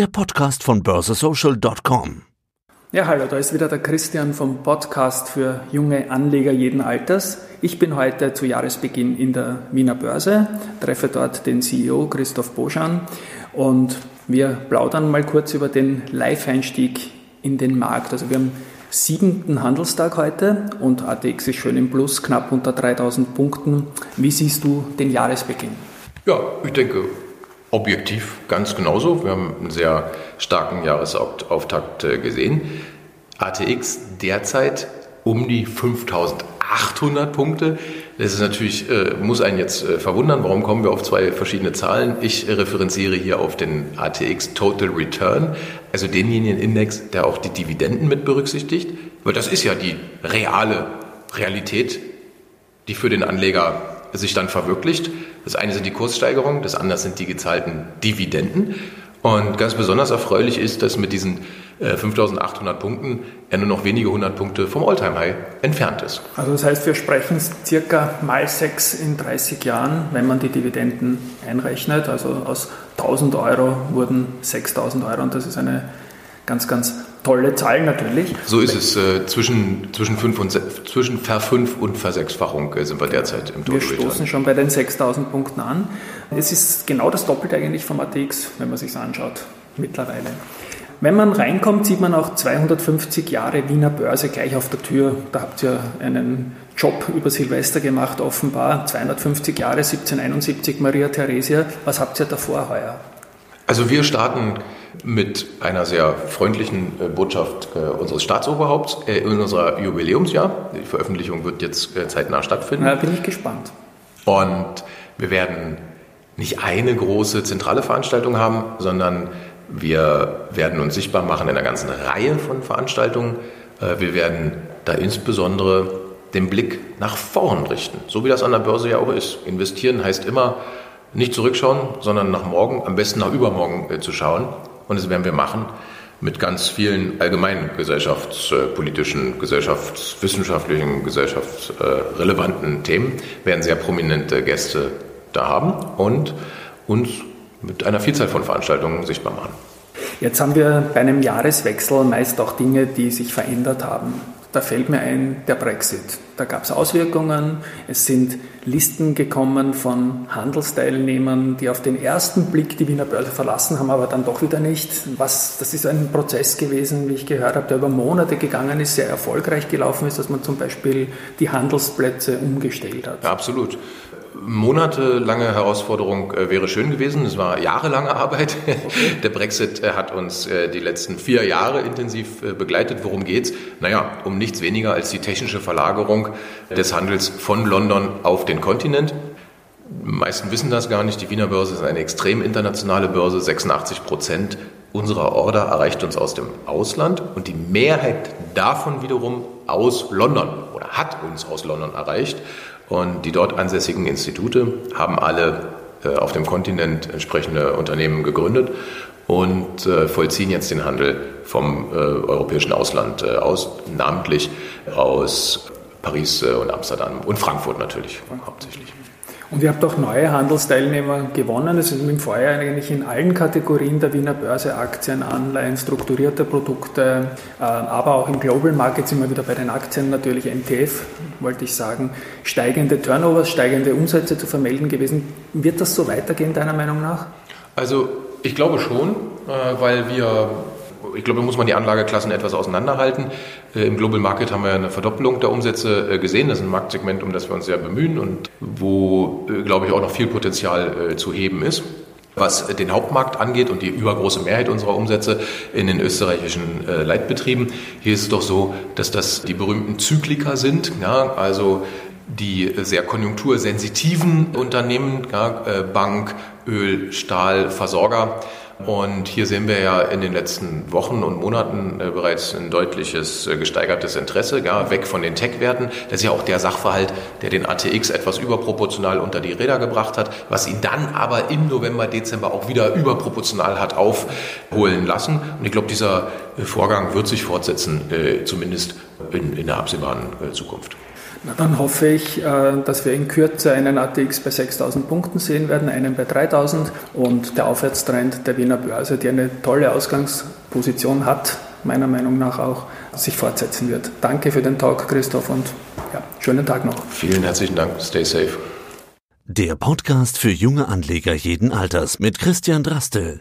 der Podcast von börsesocial.com. Ja, hallo, da ist wieder der Christian vom Podcast für junge Anleger jeden Alters. Ich bin heute zu Jahresbeginn in der Wiener Börse, treffe dort den CEO Christoph Boschan und wir plaudern mal kurz über den Live-Einstieg in den Markt. Also wir haben siebenten Handelstag heute und ATX ist schön im Plus, knapp unter 3000 Punkten. Wie siehst du den Jahresbeginn? Ja, ich denke, objektiv ganz genauso. Wir haben einen sehr starken Jahresauftakt äh, gesehen. ATX derzeit um die 5800 Punkte. Das ist natürlich, äh, muss einen jetzt äh, verwundern, warum kommen wir auf zwei verschiedene Zahlen. Ich referenziere hier auf den ATX Total Return, also denjenigen Index, der auch die Dividenden mit berücksichtigt. Weil das ist ja die reale Realität, die für den Anleger sich dann verwirklicht. Das eine sind die Kurssteigerungen, das andere sind die gezahlten Dividenden. Und ganz besonders erfreulich ist, dass mit diesen 5800 äh, Punkten er nur noch wenige hundert Punkte vom Alltime high entfernt ist. Also das heißt, wir sprechen circa mal sechs in 30 Jahren, wenn man die Dividenden einrechnet. Also aus 1000 Euro wurden 6000 Euro und das ist eine ganz, ganz tolle Zahl natürlich. So ist es. Äh, zwischen, zwischen, fünf und, zwischen Ver-5 und Versechsfachung äh, sind wir derzeit im Total Wir stoßen schon bei den 6000 Punkten an. Es ist genau das Doppelte eigentlich vom ATX, wenn man sich anschaut, mittlerweile. Wenn man reinkommt, sieht man auch 250 Jahre Wiener Börse gleich auf der Tür. Da habt ihr einen Job über Silvester gemacht, offenbar. 250 Jahre, 1771 Maria Theresia. Was habt ihr davor heuer? Also wir starten mit einer sehr freundlichen äh, Botschaft äh, unseres Staatsoberhaupts äh, in unser Jubiläumsjahr. Die Veröffentlichung wird jetzt zeitnah stattfinden. Da bin ich gespannt. Und wir werden nicht eine große zentrale Veranstaltung haben, sondern wir werden uns sichtbar machen in einer ganzen Reihe von Veranstaltungen. Wir werden da insbesondere den Blick nach vorn richten, so wie das an der Börse ja auch ist. Investieren heißt immer nicht zurückschauen, sondern nach morgen, am besten nach übermorgen zu schauen. Und das werden wir machen mit ganz vielen allgemeinen gesellschaftspolitischen, gesellschaftswissenschaftlichen, gesellschaftsrelevanten Themen. Wir werden sehr prominente Gäste da haben und uns mit einer Vielzahl von Veranstaltungen sichtbar machen. Jetzt haben wir bei einem Jahreswechsel meist auch Dinge, die sich verändert haben. Da fällt mir ein der Brexit. Da gab es Auswirkungen. Es sind Listen gekommen von Handelsteilnehmern, die auf den ersten Blick die Wiener Börse verlassen haben, aber dann doch wieder nicht. Was, das ist ein Prozess gewesen, wie ich gehört habe, der über Monate gegangen ist, sehr erfolgreich gelaufen ist, dass man zum Beispiel die Handelsplätze umgestellt hat. Ja, absolut monatelange Herausforderung äh, wäre schön gewesen. Es war jahrelange Arbeit. Okay. Der Brexit äh, hat uns äh, die letzten vier Jahre intensiv begleitet. Worum geht's? Naja, um nichts weniger als die technische Verlagerung des Handels von London auf den Kontinent. Die meisten wissen das gar nicht. Die Wiener Börse ist eine extrem internationale Börse. 86 Prozent unserer Order erreicht uns aus dem Ausland und die Mehrheit davon wiederum aus London oder hat uns aus London erreicht. Und die dort ansässigen Institute haben alle äh, auf dem Kontinent entsprechende Unternehmen gegründet und äh, vollziehen jetzt den Handel vom äh, europäischen Ausland aus, namentlich aus Paris und Amsterdam und Frankfurt natürlich hauptsächlich. Und ihr habt auch neue Handelsteilnehmer gewonnen. Es sind im Vorjahr eigentlich in allen Kategorien der Wiener Börse Aktien, Anleihen, strukturierte Produkte, äh, aber auch im Global Market sind wir wieder bei den Aktien natürlich MTF, wollte ich sagen, steigende Turnovers, steigende Umsätze zu vermelden gewesen. Wird das so weitergehen, deiner Meinung nach? Also ich glaube schon, äh, weil wir ich glaube, da muss man die Anlageklassen etwas auseinanderhalten. Äh, Im Global Market haben wir eine Verdoppelung der Umsätze äh, gesehen. Das ist ein Marktsegment, um das wir uns sehr bemühen und wo, äh, glaube ich, auch noch viel Potenzial zu heben ist. Was den Hauptmarkt angeht und die übergroße Mehrheit unserer Umsätze in den österreichischen Leitbetrieben, hier ist es doch so, dass das die berühmten Zyklika sind. Ja, also die sehr konjunktursensitiven Unternehmen, ja, Bank, Öl, Stahl, Versorger, und hier sehen wir ja in den letzten Wochen und Monaten äh, bereits ein deutliches äh, gesteigertes Interesse, ja, weg von den Tech-Werten. Das ist ja auch der Sachverhalt, der den ATX etwas überproportional unter die Räder gebracht hat, was ihn dann aber im November, Dezember auch wieder überproportional hat aufholen lassen. Und ich glaube, dieser äh, Vorgang wird sich fortsetzen, zumindest in, in der absehbaren Zukunft. Na, dann hoffe ich, äh, dass wir in Kürze einen ATX bei 6000 Punkten sehen werden, einen bei 3000 und der Aufwärtstrend der Wiener Börse, die eine tolle Ausgangsposition hat, meiner Meinung nach auch, sich fortsetzen wird. Danke für den Talk, Christoph, und ja, schönen Tag noch. Vielen herzlichen Dank. Stay safe. Der Podcast für junge Anleger jeden Alters mit Christian Drastel.